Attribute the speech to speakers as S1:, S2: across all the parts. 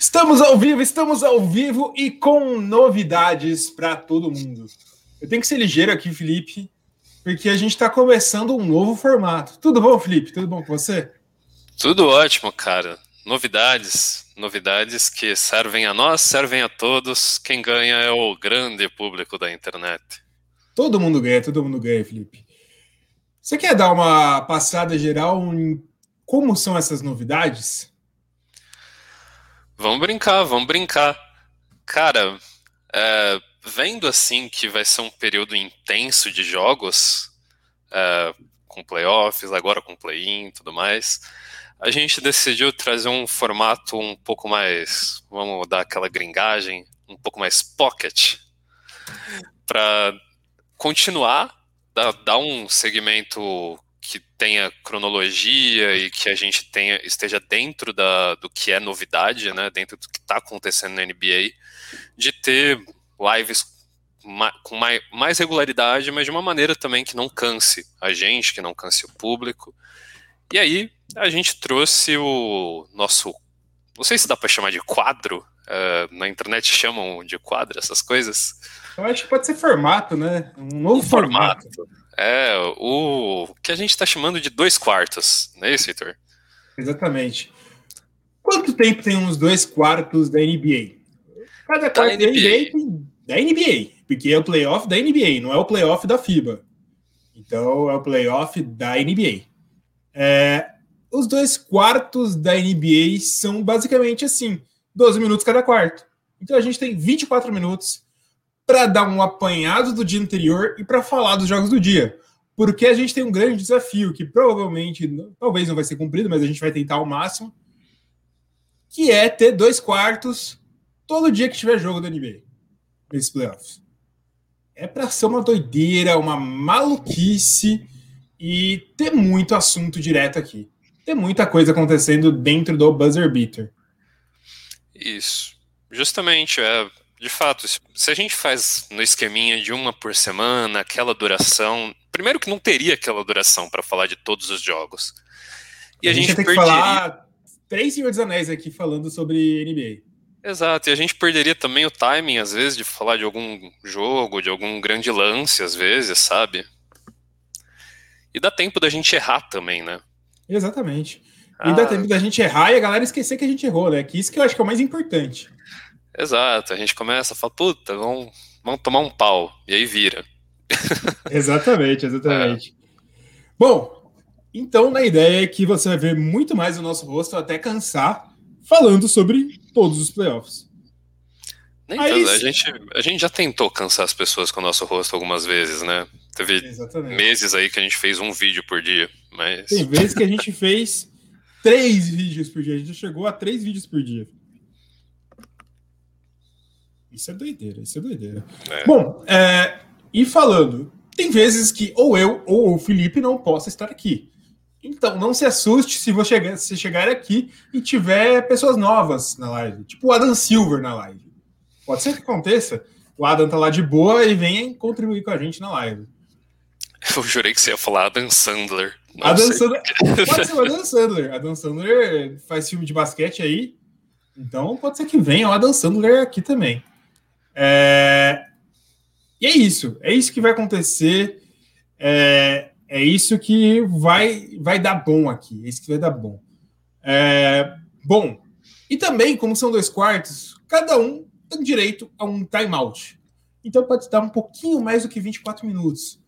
S1: Estamos ao vivo, estamos ao vivo e com novidades para todo mundo. Eu tenho que ser ligeiro aqui, Felipe, porque a gente está começando um novo formato. Tudo bom, Felipe? Tudo bom com você?
S2: Tudo ótimo, cara. Novidades, novidades que servem a nós, servem a todos. Quem ganha é o grande público da internet.
S1: Todo mundo ganha, todo mundo ganha, Felipe. Você quer dar uma passada geral em como são essas novidades?
S2: Vamos brincar, vamos brincar. Cara, é, vendo assim que vai ser um período intenso de jogos, é, com playoffs, agora com play-in e tudo mais, a gente decidiu trazer um formato um pouco mais, vamos dar aquela gringagem, um pouco mais pocket, para continuar, dar, dar um segmento tenha cronologia e que a gente tenha, esteja dentro da, do que é novidade, né, dentro do que está acontecendo na NBA, de ter lives com mais, mais regularidade, mas de uma maneira também que não canse a gente, que não canse o público. E aí a gente trouxe o nosso, não sei se dá para chamar de quadro, uh, na internet chamam de quadro essas coisas.
S1: Eu acho que pode ser formato, né? Um novo um formato. formato.
S2: É, o que a gente está chamando de dois quartos, não é isso, Vitor?
S1: Exatamente. Quanto tempo tem uns dois quartos da NBA? Cada tá quarto da NBA. NBA tem da NBA, porque é o playoff da NBA, não é o playoff da FIBA. Então é o playoff da NBA. É, os dois quartos da NBA são basicamente assim: 12 minutos cada quarto. Então a gente tem 24 minutos para dar um apanhado do dia anterior e para falar dos jogos do dia. Porque a gente tem um grande desafio que provavelmente, talvez não vai ser cumprido, mas a gente vai tentar ao máximo, que é ter dois quartos todo dia que tiver jogo da NBA nesses playoffs. É para ser uma doideira, uma maluquice e ter muito assunto direto aqui. Tem muita coisa acontecendo dentro do buzzer beater.
S2: Isso. Justamente, é, de fato, se a gente faz no esqueminha de uma por semana, aquela duração. Primeiro que não teria aquela duração para falar de todos os jogos.
S1: E a, a gente, gente tem perderia... que falar três Senhor dos Anéis aqui falando sobre NBA.
S2: Exato, e a gente perderia também o timing, às vezes, de falar de algum jogo, de algum grande lance, às vezes, sabe? E dá tempo da gente errar também, né?
S1: Exatamente. E ah. dá tempo da gente errar e a galera esquecer que a gente errou, né? Que isso que eu acho que é o mais importante.
S2: Exato, a gente começa a falar, puta, vamos, vamos tomar um pau, e aí vira.
S1: exatamente, exatamente. É. Bom, então na ideia é que você vai ver muito mais o nosso rosto até cansar falando sobre todos os playoffs.
S2: Nem aí, a, gente, a gente já tentou cansar as pessoas com o nosso rosto algumas vezes, né? Teve exatamente. meses aí que a gente fez um vídeo por dia, mas...
S1: Tem vezes que a gente fez três vídeos por dia, a gente chegou a três vídeos por dia. Isso é doideira, isso é doideira. É. Bom, é, e falando, tem vezes que ou eu ou o Felipe não possa estar aqui. Então, não se assuste se você chegar, se chegar aqui e tiver pessoas novas na live, tipo o Adam Silver na live. Pode ser que aconteça. O Adam tá lá de boa e venha contribuir com a gente na live.
S2: Eu jurei que você ia falar Adam Sandler.
S1: Não Adam Sandler. Pode ser o Adam Sandler. Adam Sandler faz filme de basquete aí. Então pode ser que venha o Adam Sandler aqui também. É... E é isso, é isso que vai acontecer, é, é isso que vai, vai dar bom aqui, é isso que vai dar bom. É... Bom, e também, como são dois quartos, cada um tem direito a um timeout. Então pode dar um pouquinho mais do que 24 minutos.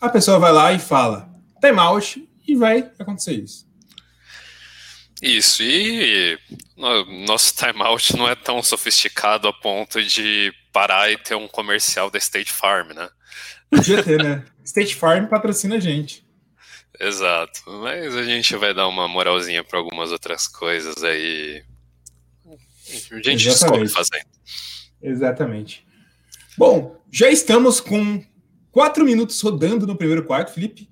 S1: A pessoa vai lá e fala timeout e vai acontecer isso.
S2: Isso, e nosso timeout não é tão sofisticado a ponto de parar e ter um comercial da State Farm, né?
S1: Podia ter, né? State Farm patrocina a gente.
S2: Exato, mas a gente vai dar uma moralzinha para algumas outras coisas aí. A gente descobre fazendo.
S1: Exatamente. Bom, já estamos com quatro minutos rodando no primeiro quarto, Felipe.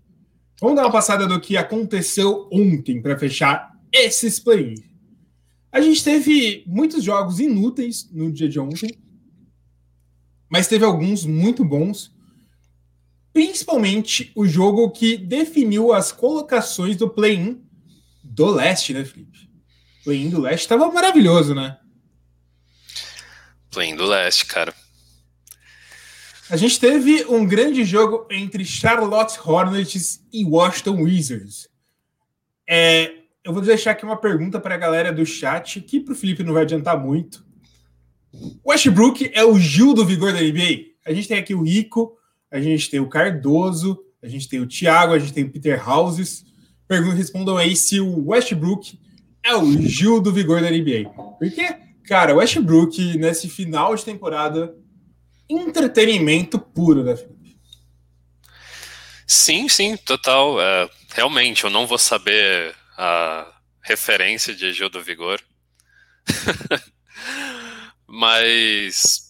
S1: Vamos dar uma passada do que aconteceu ontem para fechar esses play A gente teve muitos jogos inúteis no dia de ontem, mas teve alguns muito bons. Principalmente o jogo que definiu as colocações do play-in do leste, né, Felipe? Play-in do leste estava maravilhoso, né?
S2: Play do leste, cara.
S1: A gente teve um grande jogo entre Charlotte Hornets e Washington Wizards. É, eu vou deixar aqui uma pergunta para a galera do chat, que para o Felipe não vai adiantar muito. Westbrook é o Gil do vigor da NBA? A gente tem aqui o Rico, a gente tem o Cardoso, a gente tem o Thiago, a gente tem o Peter Houses. Pergunta, respondam aí se o Westbrook é o Gil do vigor da NBA. Porque, cara, o Westbrook, nesse final de temporada, entretenimento puro, né, Felipe?
S2: Sim, sim, total. É, realmente, eu não vou saber a referência de Gil do Vigor. Mas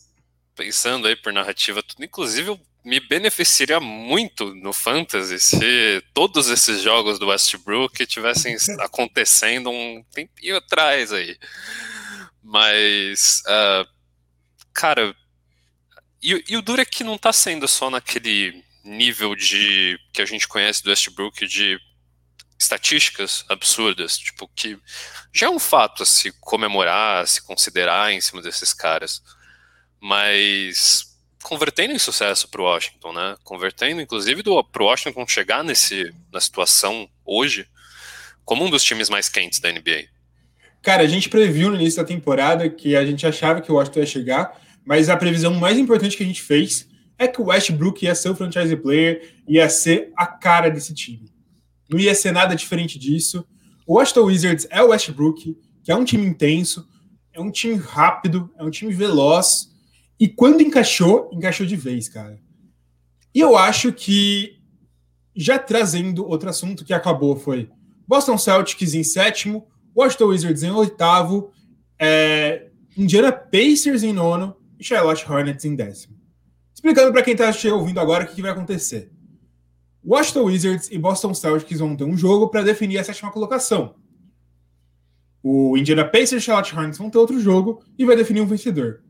S2: pensando aí por narrativa, tudo, inclusive me beneficiaria muito no Fantasy se todos esses jogos do Westbrook tivessem acontecendo um tempinho atrás aí. Mas, uh, cara, e, e, o duro é que não tá sendo só naquele nível de que a gente conhece do Westbrook de estatísticas absurdas, tipo, que já é um fato a se comemorar, a se considerar em cima desses caras. Mas convertendo em sucesso para o Washington, né? Convertendo, inclusive, para o Washington chegar nesse, na situação hoje como um dos times mais quentes da NBA.
S1: Cara, a gente previu no início da temporada que a gente achava que o Washington ia chegar, mas a previsão mais importante que a gente fez é que o Westbrook ia ser o franchise player, ia ser a cara desse time. Não ia ser nada diferente disso. O Washington Wizards é o Westbrook, que é um time intenso, é um time rápido, é um time veloz. E quando encaixou, encaixou de vez, cara. E eu acho que, já trazendo outro assunto que acabou, foi Boston Celtics em sétimo, Washington Wizards em oitavo, é, Indiana Pacers em nono e Charlotte Hornets em décimo. Explicando para quem está ouvindo agora o que, que vai acontecer. Washington Wizards e Boston Celtics vão ter um jogo para definir a sétima colocação. O Indiana Pacers e Charlotte Hornets vão ter outro jogo e vai definir um vencedor.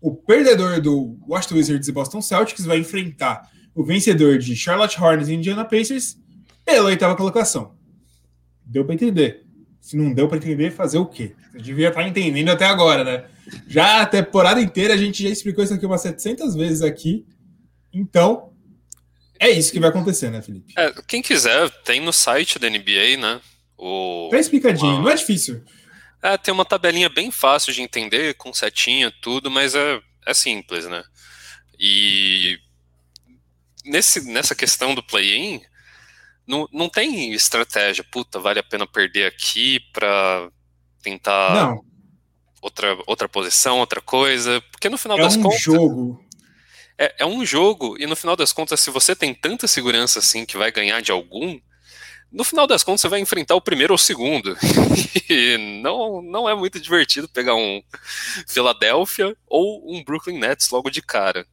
S1: O perdedor do Washington Wizards e Boston Celtics vai enfrentar o vencedor de Charlotte Hornets e Indiana Pacers pela oitava colocação. Deu para entender. Se não deu para entender, fazer o quê? Você devia estar tá entendendo até agora, né? Já a temporada inteira a gente já explicou isso aqui umas 700 vezes aqui. Então, é isso que vai acontecer, né, Felipe?
S2: É, quem quiser, tem no site da NBA, né?
S1: O, tá explicadinho, uma... não é difícil.
S2: É, tem uma tabelinha bem fácil de entender, com setinha, tudo, mas é, é simples, né? E nesse, nessa questão do play-in, não, não tem estratégia, puta, vale a pena perder aqui pra tentar
S1: não.
S2: outra, outra posição, outra coisa, porque no final
S1: é
S2: das
S1: um
S2: contas...
S1: jogo
S2: é, é um jogo, e no final das contas, se você tem tanta segurança assim que vai ganhar de algum, no final das contas você vai enfrentar o primeiro ou o segundo. e não, não é muito divertido pegar um Philadelphia ou um Brooklyn Nets logo de cara.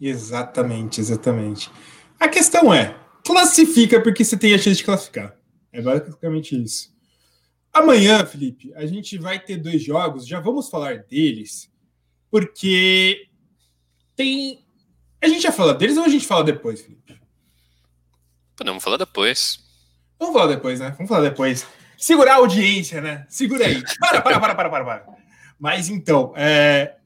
S1: Exatamente, exatamente. A questão é, classifica porque você tem a chance de classificar. É basicamente isso. Amanhã, Felipe, a gente vai ter dois jogos, já vamos falar deles, porque tem a gente já fala deles ou a gente fala depois, Felipe?
S2: Podemos falar depois.
S1: Vamos falar depois, né? Vamos falar depois. Segurar a audiência, né? Segura aí. Para, para, para, para, para, para. Mas então, é...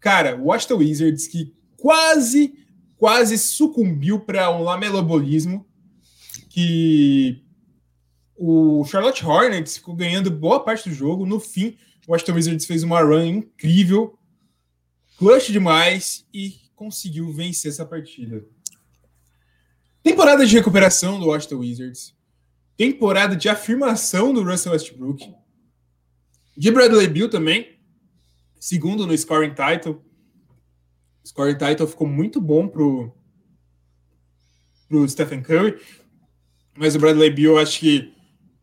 S1: cara, o Washington Wizards que quase, quase sucumbiu para um lamelobolismo que o Charlotte Hornets ficou ganhando boa parte do jogo. No fim, o Washington Wizards fez uma run incrível, clutch demais e conseguiu vencer essa partida. Temporada de recuperação do Washington Wizards. Temporada de afirmação do Russell Westbrook. De Bradley Bill também. Segundo no scoring title. O scoring title ficou muito bom pro, pro Stephen Curry. Mas o Bradley Bill, acho que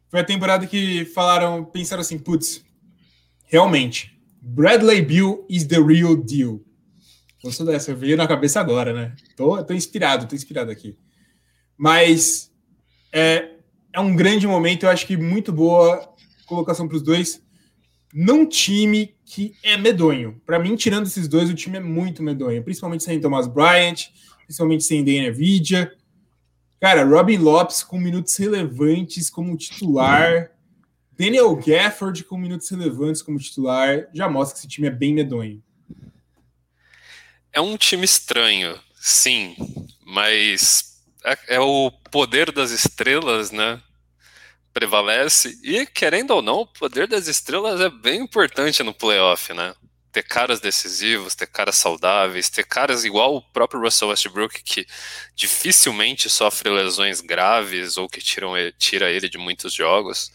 S1: foi a temporada que falaram, pensaram assim, putz, realmente, Bradley Bill is the real deal. Gostou dessa? Veio na cabeça agora, né? Tô, tô inspirado, tô inspirado aqui. Mas é, é um grande momento, eu acho que muito boa colocação para os dois. Num time que é medonho. Para mim, tirando esses dois, o time é muito medonho. Principalmente sem Thomas Bryant, principalmente sem Daniel Vidia. Cara, Robin Lopes com minutos relevantes como titular. Daniel Gafford com minutos relevantes como titular. Já mostra que esse time é bem medonho.
S2: É um time estranho, sim, mas é, é o poder das estrelas, né? Prevalece. E, querendo ou não, o poder das estrelas é bem importante no playoff, né? ter caras decisivos, ter caras saudáveis, ter caras igual o próprio Russell Westbrook, que dificilmente sofre lesões graves ou que tiram, tira ele de muitos jogos.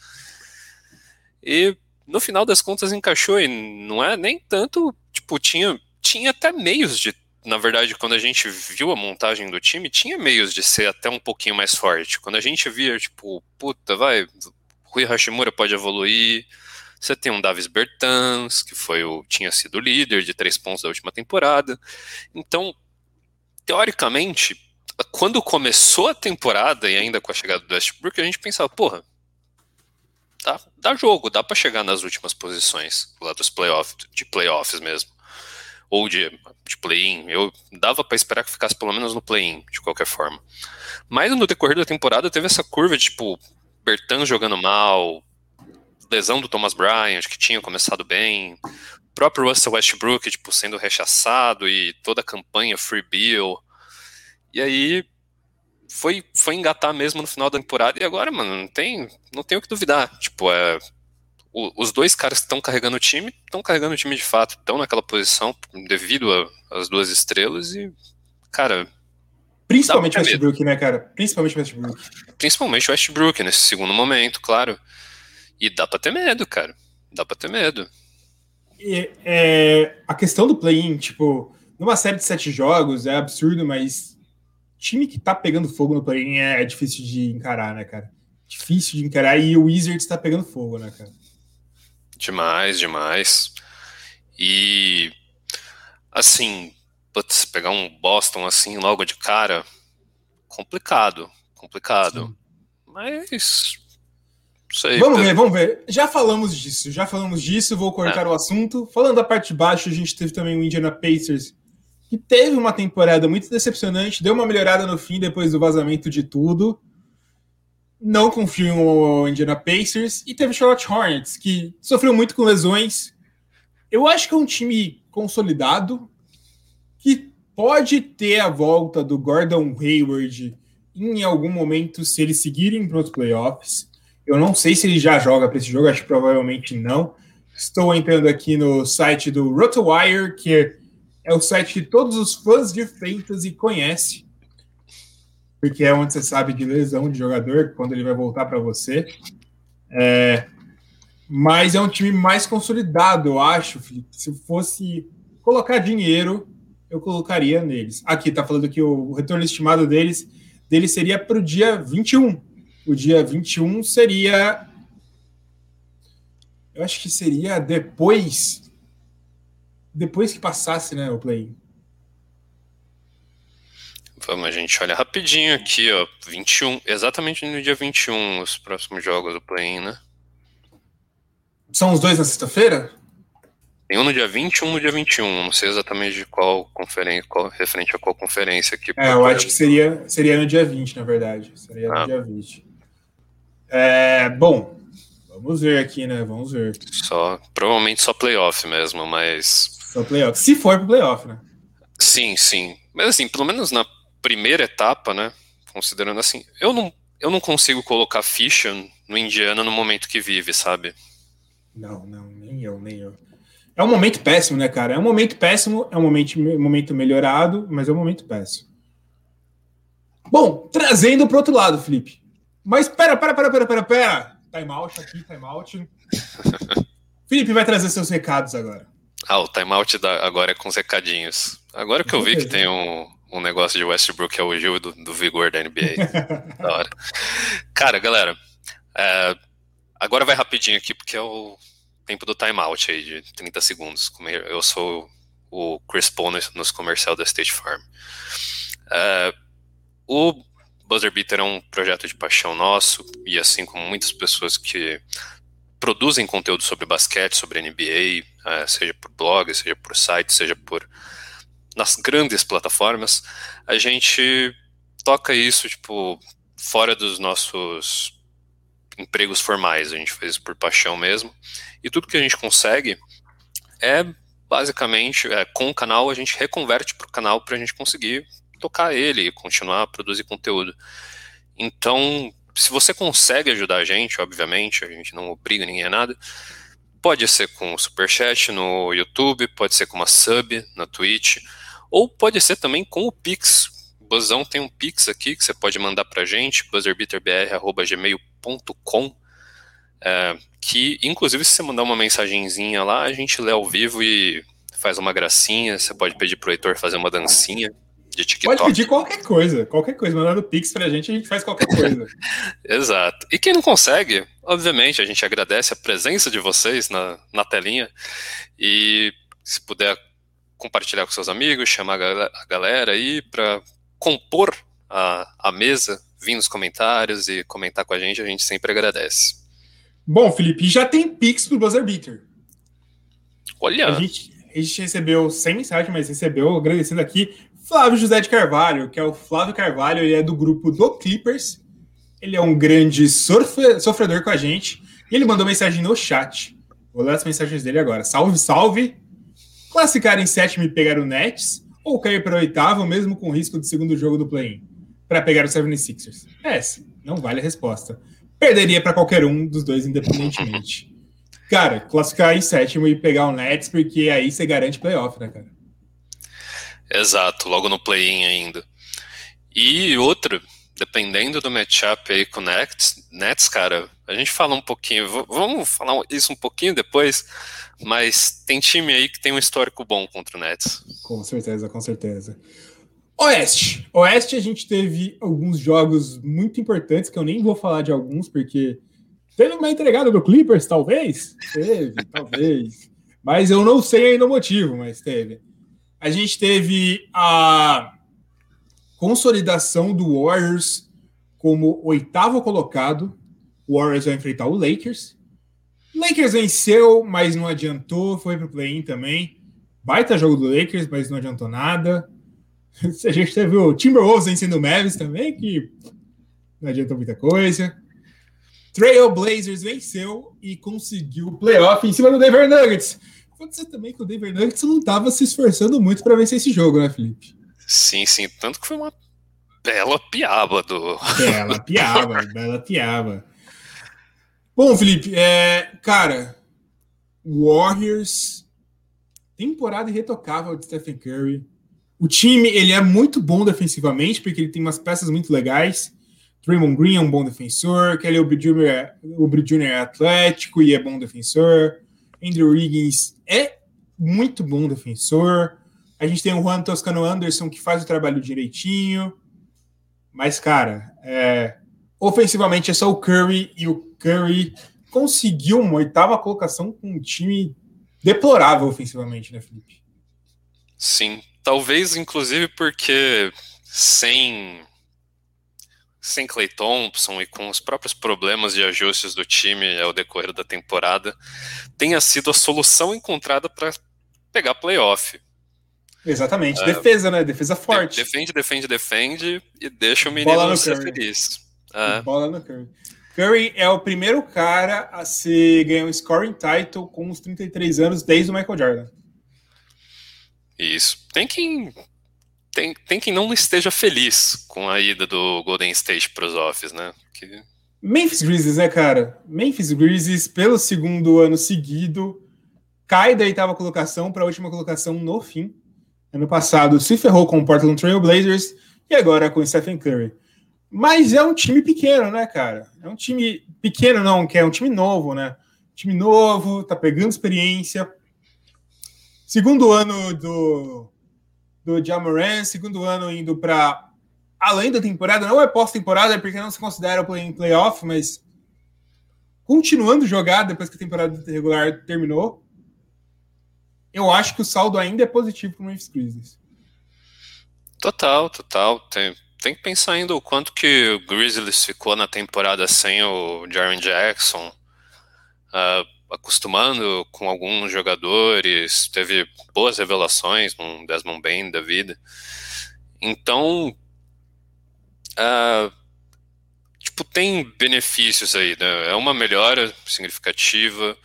S2: E no final das contas encaixou, e não é nem tanto, tipo, tinha, tinha até meios de. Na verdade, quando a gente viu a montagem do time, tinha meios de ser até um pouquinho mais forte. Quando a gente via, tipo, puta, vai, Rui Hashimura pode evoluir, você tem um Davis Bertans, que foi o tinha sido líder de três pontos da última temporada. Então, teoricamente, quando começou a temporada e ainda com a chegada do Westbrook, a gente pensava, porra, dá, dá jogo, dá para chegar nas últimas posições lá dos playoffs, de playoffs mesmo. Ou de, de play-in. Eu dava para esperar que ficasse pelo menos no play-in, de qualquer forma. Mas no decorrer da temporada teve essa curva de tipo, Bertans jogando mal, lesão do Thomas Bryant, que tinha começado bem, próprio Russell Westbrook, tipo, sendo rechaçado e toda a campanha Free Bill. E aí foi, foi engatar mesmo no final da temporada e agora, mano, não tem, não tem o que duvidar. Tipo, é, o, os dois caras que estão carregando o time, estão carregando o time de fato, estão naquela posição devido às duas estrelas e, cara,
S1: Principalmente o Westbrook, né, cara? Principalmente o Westbrook.
S2: Principalmente o Westbrook, nesse segundo momento, claro. E dá pra ter medo, cara. Dá pra ter medo.
S1: E, é, a questão do play-in, tipo, numa série de sete jogos é absurdo, mas time que tá pegando fogo no play-in é, é, difícil de encarar, né, cara? Difícil de encarar e o Wizards tá pegando fogo, né, cara?
S2: Demais, demais. E assim, putz, pegar um Boston assim logo de cara, complicado, complicado. Sim. Mas
S1: Sei, vamos ver, vamos ver. Já falamos disso, já falamos disso, vou cortar é. o assunto. Falando da parte de baixo, a gente teve também o Indiana Pacers, que teve uma temporada muito decepcionante, deu uma melhorada no fim depois do vazamento de tudo. Não confio no Indiana Pacers. E teve Charlotte Hornets, que sofreu muito com lesões. Eu acho que é um time consolidado, que pode ter a volta do Gordon Hayward em algum momento, se eles seguirem para os playoffs. Eu não sei se ele já joga para esse jogo, acho que provavelmente não. Estou entrando aqui no site do RotoWire, que é o site que todos os fãs de fantasy conhecem, porque é onde você sabe de lesão de jogador, quando ele vai voltar para você. É, mas é um time mais consolidado, eu acho, Felipe. Se fosse colocar dinheiro, eu colocaria neles. Aqui está falando que o retorno estimado deles, deles seria para o dia 21 o dia 21 seria. Eu acho que seria depois. Depois que passasse, né, o play.
S2: Vamos, a gente olha rapidinho aqui, ó. 21, exatamente no dia 21, os próximos jogos do play, né?
S1: São os dois na sexta-feira?
S2: Tem um no dia 20 e um no dia 21. Não sei exatamente de qual conferência, qual, referente a qual conferência aqui.
S1: É, eu acho que seria, seria no dia 20, na verdade. Seria ah. no dia 20. É, bom, vamos ver aqui, né? Vamos ver.
S2: Só, provavelmente só playoff mesmo, mas.
S1: Só playoff. Se for pro playoff, né?
S2: Sim, sim. Mas assim, pelo menos na primeira etapa, né? Considerando assim, eu não, eu não consigo colocar ficha no Indiana no momento que vive, sabe?
S1: Não, não, nem eu, nem eu. É um momento péssimo, né, cara? É um momento péssimo, é um momento, momento melhorado, mas é um momento péssimo. Bom, trazendo para outro lado, Felipe. Mas pera, pera, pera, pera, pera, pera. Time out aqui, time out. Felipe vai trazer seus recados agora.
S2: Ah, o timeout agora é com os recadinhos. Agora que eu vi que tem um, um negócio de Westbrook é o Gil do, do vigor da NBA. da hora. Cara, galera, é, agora vai rapidinho aqui, porque é o tempo do timeout aí, de 30 segundos. Eu sou o Chris Paul nos comercial da State Farm. É, o Buzzer Beater é um projeto de paixão nosso, e assim como muitas pessoas que produzem conteúdo sobre basquete, sobre NBA, é, seja por blog, seja por site, seja por nas grandes plataformas, a gente toca isso tipo fora dos nossos empregos formais, a gente isso por paixão mesmo. E tudo que a gente consegue é basicamente, é, com o canal, a gente reconverte para o canal para a gente conseguir tocar ele e continuar a produzir conteúdo. Então, se você consegue ajudar a gente, obviamente, a gente não obriga ninguém a nada, pode ser com o Superchat no YouTube, pode ser com uma sub na Twitch, ou pode ser também com o Pix. O Buzão tem um Pix aqui que você pode mandar para a gente, buzzerbeaterbr.gmail.com, é, que, inclusive, se você mandar uma mensagenzinha lá, a gente lê ao vivo e faz uma gracinha, você pode pedir pro Heitor fazer uma dancinha, de TikTok.
S1: Pode pedir qualquer coisa, qualquer coisa. Mandando Pix pra gente, a gente faz qualquer coisa.
S2: Exato. E quem não consegue, obviamente, a gente agradece a presença de vocês na, na telinha. E se puder compartilhar com seus amigos, chamar a galera aí para compor a, a mesa, vir nos comentários e comentar com a gente, a gente sempre agradece.
S1: Bom, Felipe, já tem Pix pro Buzzer Beater.
S2: Olha!
S1: A gente, a gente recebeu, sem mensagem, mas recebeu, agradecendo aqui, Flávio José de Carvalho, que é o Flávio Carvalho, ele é do grupo do Clippers. Ele é um grande sofredor com a gente. E ele mandou mensagem no chat. Vou ler as mensagens dele agora. Salve, salve! Classificar em sétimo e pegar o Nets, ou cair para oitavo, mesmo com risco de segundo jogo do play-in, para pegar o 76ers? Essa, não vale a resposta. Perderia para qualquer um dos dois, independentemente. Cara, classificar em sétimo e pegar o Nets, porque aí você garante playoff, né, cara?
S2: Exato, logo no play-in ainda. E outra, dependendo do matchup aí com o Nets, Nets, cara, a gente fala um pouquinho, vamos falar isso um pouquinho depois, mas tem time aí que tem um histórico bom contra o Nets.
S1: Com certeza, com certeza. Oeste. Oeste a gente teve alguns jogos muito importantes, que eu nem vou falar de alguns, porque teve uma entregada do Clippers, talvez? Teve, talvez. Mas eu não sei ainda o motivo, mas teve. A gente teve a consolidação do Warriors como oitavo colocado. O Warriors vai enfrentar o Lakers. Lakers venceu, mas não adiantou. Foi para o play-in também. Baita jogo do Lakers, mas não adiantou nada. A gente teve o Timberwolves vencendo o Mavis também, que não adiantou muita coisa. Trail Blazers venceu e conseguiu o playoff em cima do Denver Nuggets. Pode ser também que o Denver Nuggets não estava se esforçando muito para vencer esse jogo, né, Felipe?
S2: Sim, sim. Tanto que foi uma bela piaba do.
S1: Bela piaba, bela piaba. Bom, Felipe, é, cara, Warriors, temporada irretocável de Stephen Curry. O time ele é muito bom defensivamente, porque ele tem umas peças muito legais. Draymond Green é um bom defensor, Kelly Oubre Jr. é atlético e é bom defensor. Andrew Wiggins é muito bom defensor. A gente tem o Juan Toscano Anderson que faz o trabalho direitinho. Mas, cara, é, ofensivamente é só o Curry e o Curry conseguiu uma oitava colocação com um time deplorável ofensivamente, né, Felipe?
S2: Sim, talvez inclusive porque sem sem Clay Thompson e com os próprios problemas de ajustes do time ao decorrer da temporada, tenha sido a solução encontrada para pegar playoff.
S1: Exatamente, é, defesa, né? Defesa forte.
S2: Defende, defende, defende e deixa o menino ser
S1: Curry.
S2: feliz.
S1: É. Bola no Curry. Curry é o primeiro cara a se ganhar um scoring title com os 33 anos desde o Michael Jordan.
S2: Isso. Tem quem tem, tem quem não esteja feliz com a ida do Golden State para os offs, né? Que...
S1: Memphis Grizzlies, né, cara? Memphis Grizzlies, pelo segundo ano seguido, cai da oitava colocação para a última colocação no fim. Ano passado se ferrou com o Portland Trail Blazers e agora com o Stephen Curry. Mas é um time pequeno, né, cara? É um time pequeno, não, que é um time novo, né? Time novo, tá pegando experiência. Segundo ano do do Jamoran, segundo ano indo para além da temporada, não é pós-temporada, é porque não se considera play playoff, mas continuando jogar depois que a temporada regular terminou, eu acho que o saldo ainda é positivo para o Memphis Grizzlies.
S2: Total, total. Tem, tem que pensar ainda o quanto que o Grizzlies ficou na temporada sem o Jaron Jackson. Uh, acostumando com alguns jogadores, teve boas revelações, um Desmond Bain da vida. Então, uh, tipo, tem benefícios aí, né? É uma melhora significativa.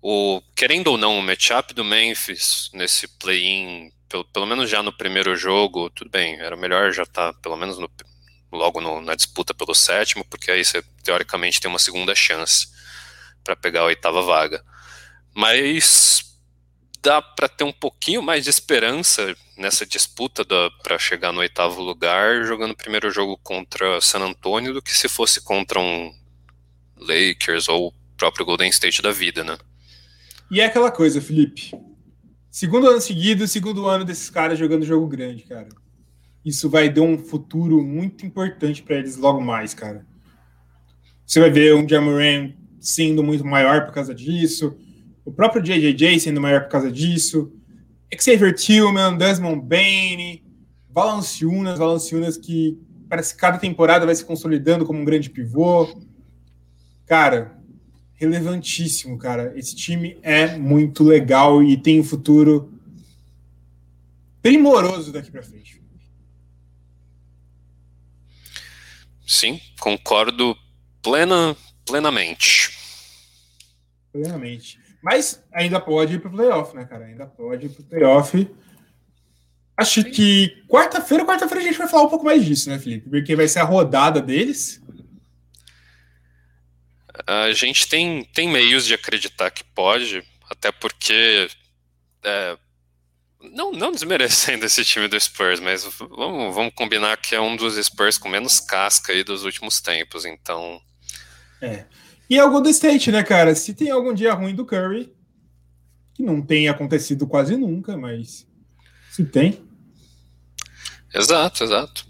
S2: o, querendo ou não, o matchup do Memphis nesse play-in, pelo, pelo menos já no primeiro jogo, tudo bem, era melhor já estar tá, pelo menos no, logo no, na disputa pelo sétimo, porque aí você teoricamente tem uma segunda chance para pegar a oitava vaga. Mas dá para ter um pouquinho mais de esperança nessa disputa para chegar no oitavo lugar, jogando o primeiro jogo contra San Antonio, do que se fosse contra um Lakers ou o próprio Golden State da vida, né?
S1: E é aquela coisa, Felipe. Segundo ano seguido, segundo ano desses caras jogando jogo grande, cara. Isso vai dar um futuro muito importante para eles logo mais, cara. Você vai ver um Jamoran sendo muito maior por causa disso o próprio JJJ sendo maior por causa disso, Xavier Tillman, Desmond Bain, Valanciunas, Valanciunas que parece que cada temporada vai se consolidando como um grande pivô. Cara, relevantíssimo, cara. Esse time é muito legal e tem um futuro primoroso daqui para frente.
S2: Sim, concordo plena, plenamente.
S1: Plenamente. Mas ainda pode ir para o playoff, né, cara? Ainda pode ir para o playoff. Acho que quarta-feira, quarta-feira a gente vai falar um pouco mais disso, né, Felipe? Porque vai ser a rodada deles.
S2: A gente tem, tem meios de acreditar que pode, até porque. É, não, não desmerecendo esse time do Spurs, mas vamos, vamos combinar que é um dos Spurs com menos casca aí dos últimos tempos, então.
S1: É. E é o Golden State, né, cara? Se tem algum dia ruim do Curry, que não tem acontecido quase nunca, mas se tem.
S2: Exato, exato.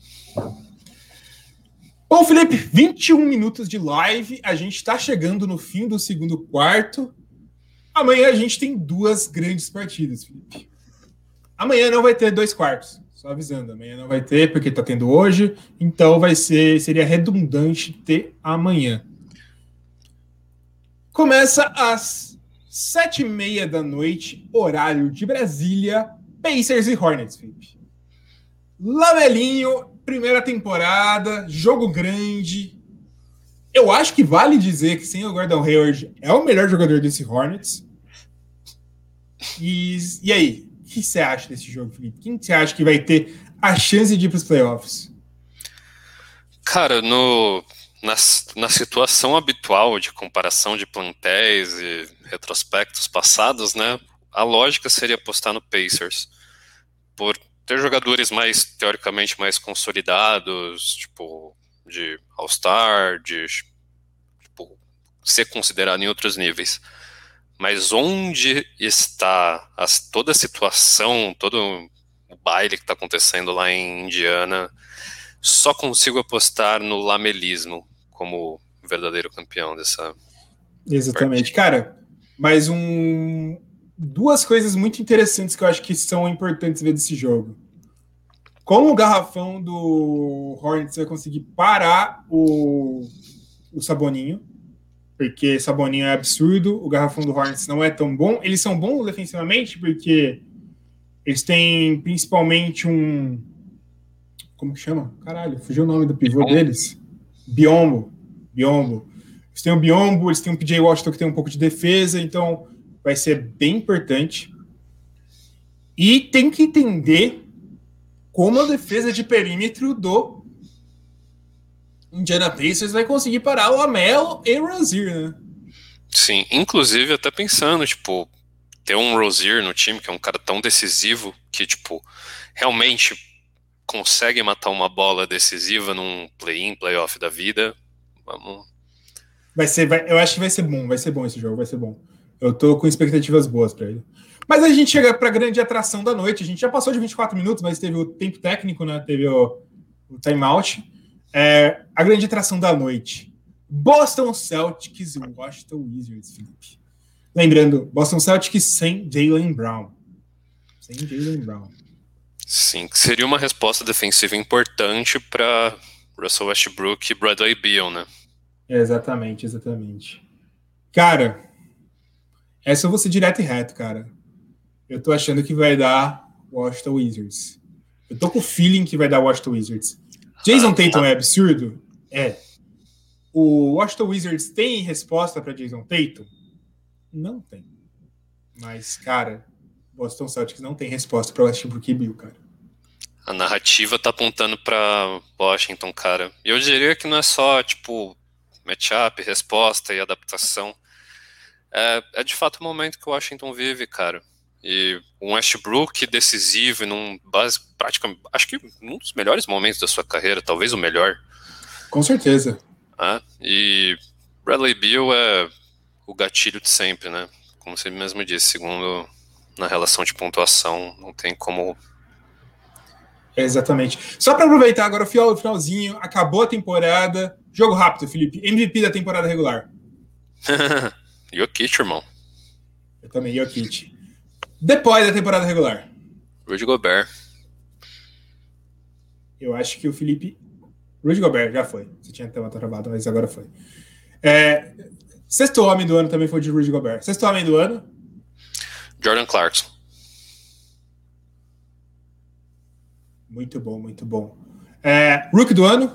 S1: Bom, Felipe, 21 minutos de live. A gente está chegando no fim do segundo quarto. Amanhã a gente tem duas grandes partidas, Felipe. Amanhã não vai ter dois quartos. Só avisando, amanhã não vai ter, porque está tendo hoje. Então vai ser. Seria redundante ter amanhã. Começa às sete e meia da noite, horário de Brasília, Pacers e Hornets, Felipe. Lamelinho, primeira temporada, jogo grande. Eu acho que vale dizer que sem o Gordon Hayward é o melhor jogador desse Hornets. E, e aí, o que você acha desse jogo, Felipe? Quem você acha que vai ter a chance de ir para os playoffs?
S2: Cara, no na, na situação habitual de comparação de plantéis e retrospectos passados, né, a lógica seria apostar no Pacers, por ter jogadores mais, teoricamente, mais consolidados, tipo, de All-Star, de tipo, ser considerado em outros níveis. Mas onde está as, toda a situação, todo o baile que está acontecendo lá em Indiana, só consigo apostar no lamelismo, como verdadeiro campeão dessa.
S1: Exatamente. Partida. Cara, mais um. Duas coisas muito interessantes que eu acho que são importantes ver desse jogo. Como o garrafão do Hornets vai conseguir parar o, o Saboninho, porque Saboninho é absurdo, o garrafão do Hornets não é tão bom. Eles são bons defensivamente porque eles têm principalmente um. Como que chama? Caralho, fugiu o nome do pivô deles. Biombo. Biombo. Eles têm o Biombo, eles têm o PJ Washington que tem um pouco de defesa, então vai ser bem importante. E tem que entender como a defesa de perímetro do Indiana Pacers vai conseguir parar o Amelo e o Rozier, né?
S2: Sim, inclusive até pensando, tipo, ter um Rozier no time, que é um cara tão decisivo, que, tipo, realmente consegue matar uma bola decisiva num play-in, play-off da vida, vamos.
S1: Vai ser, vai, eu acho que vai ser bom, vai ser bom esse jogo, vai ser bom. Eu tô com expectativas boas para ele. Mas a gente chega para a grande atração da noite. A gente já passou de 24 minutos, mas teve o tempo técnico, né? Teve o, o timeout. É, a grande atração da noite. Boston Celtics e Washington Wizards, Felipe. Lembrando, Boston Celtics sem Jalen Brown. Sem Jalen Brown.
S2: Sim, seria uma resposta defensiva importante para Russell Westbrook e Bradley Beal, né?
S1: Exatamente, exatamente. Cara, essa eu vou ser direto e reto, cara. Eu tô achando que vai dar Washington Wizards. Eu tô com o feeling que vai dar Washington Wizards. Jason Tatum é absurdo? É. O Washington Wizards tem resposta para Jason Tatum? Não tem. Mas, cara, Boston Celtics não tem resposta para Westbrook e Bill, cara.
S2: A narrativa tá apontando para Washington, cara. E eu diria que não é só, tipo, matchup, resposta e adaptação. É, é de fato o momento que o Washington vive, cara. E um Westbrook decisivo num base, praticamente, acho que um dos melhores momentos da sua carreira, talvez o melhor.
S1: Com certeza.
S2: Ah, e Bradley Beal é o gatilho de sempre, né? Como você mesmo disse, segundo na relação de pontuação, não tem como.
S1: exatamente. Só para aproveitar agora o finalzinho, acabou a temporada. Jogo rápido, Felipe. MVP da temporada regular.
S2: Jokic, irmão.
S1: Eu também, Jokic. Depois da temporada regular.
S2: Rudy Gobert.
S1: Eu acho que o Felipe. Rudy Gobert, já foi. Você tinha até uma travada, mas agora foi. É... Sexto homem do ano também foi de Rudy Gobert. Sexto homem do ano.
S2: Jordan Clarkson.
S1: Muito bom, muito bom. É... Rookie do ano.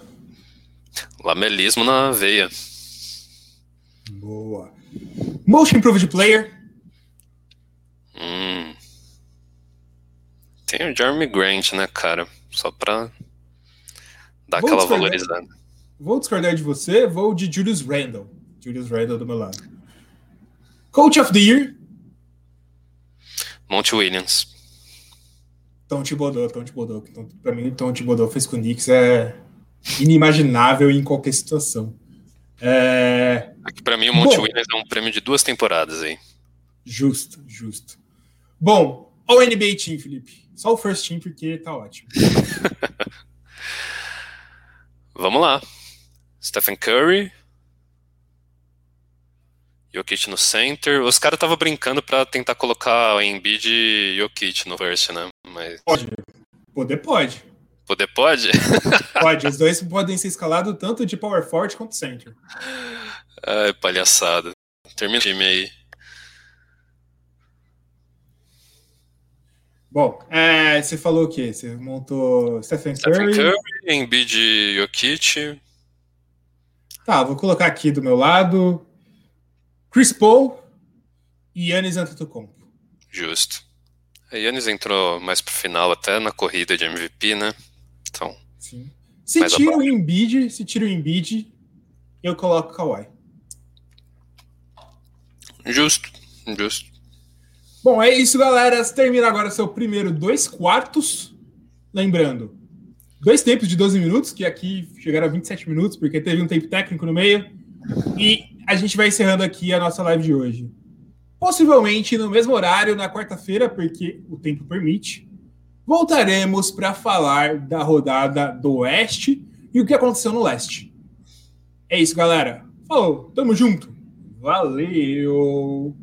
S2: Lamelismo na veia.
S1: Boa. Most Improved Player.
S2: Hum. Tem o Jeremy Grant, né, cara? Só pra dar vou aquela valorizada.
S1: Vou discordar de você, vou de Julius Randle. Julius Randle do meu lado. Coach of the Year.
S2: Monte Williams.
S1: Tom Thibodeau, Tom Thibodeau. Pra mim, Tom Thibodeau fez com o Knicks é inimaginável em qualquer situação. É...
S2: Aqui para mim o Monte Bom, Williams é um prêmio de duas temporadas aí.
S1: Justo, justo. Bom, o NBA Team, Felipe. Só o first team porque tá ótimo.
S2: Vamos lá. Stephen Curry. Jokic no center. Os caras estavam brincando para tentar colocar o Embiid e Jokic no first, né? Mas...
S1: Pode. Poder pode.
S2: Poder pode?
S1: pode. Os dois podem ser escalados tanto de power forward quanto center.
S2: Ai, palhaçada. Termina o time aí.
S1: Bom, é, você falou o quê? Você montou Stephen Curry.
S2: Stephen Curry, Embiid Jokic.
S1: Tá, vou colocar aqui do meu lado Chris Paul e Yannis Antetokounmpo.
S2: Justo. A Yannis entrou mais pro final até na corrida de MVP, né? Então.
S1: Sim. Se tira o Embiid, se tira o Embiid, eu coloco o Kawhi.
S2: Justo, justo.
S1: Bom, é isso, galera. Termina agora seu primeiro dois quartos. Lembrando, dois tempos de 12 minutos, que aqui chegaram a 27 minutos, porque teve um tempo técnico no meio. E a gente vai encerrando aqui a nossa live de hoje. Possivelmente no mesmo horário, na quarta-feira, porque o tempo permite, voltaremos para falar da rodada do Oeste e o que aconteceu no Leste. É isso, galera. Falou, tamo junto. Valeu!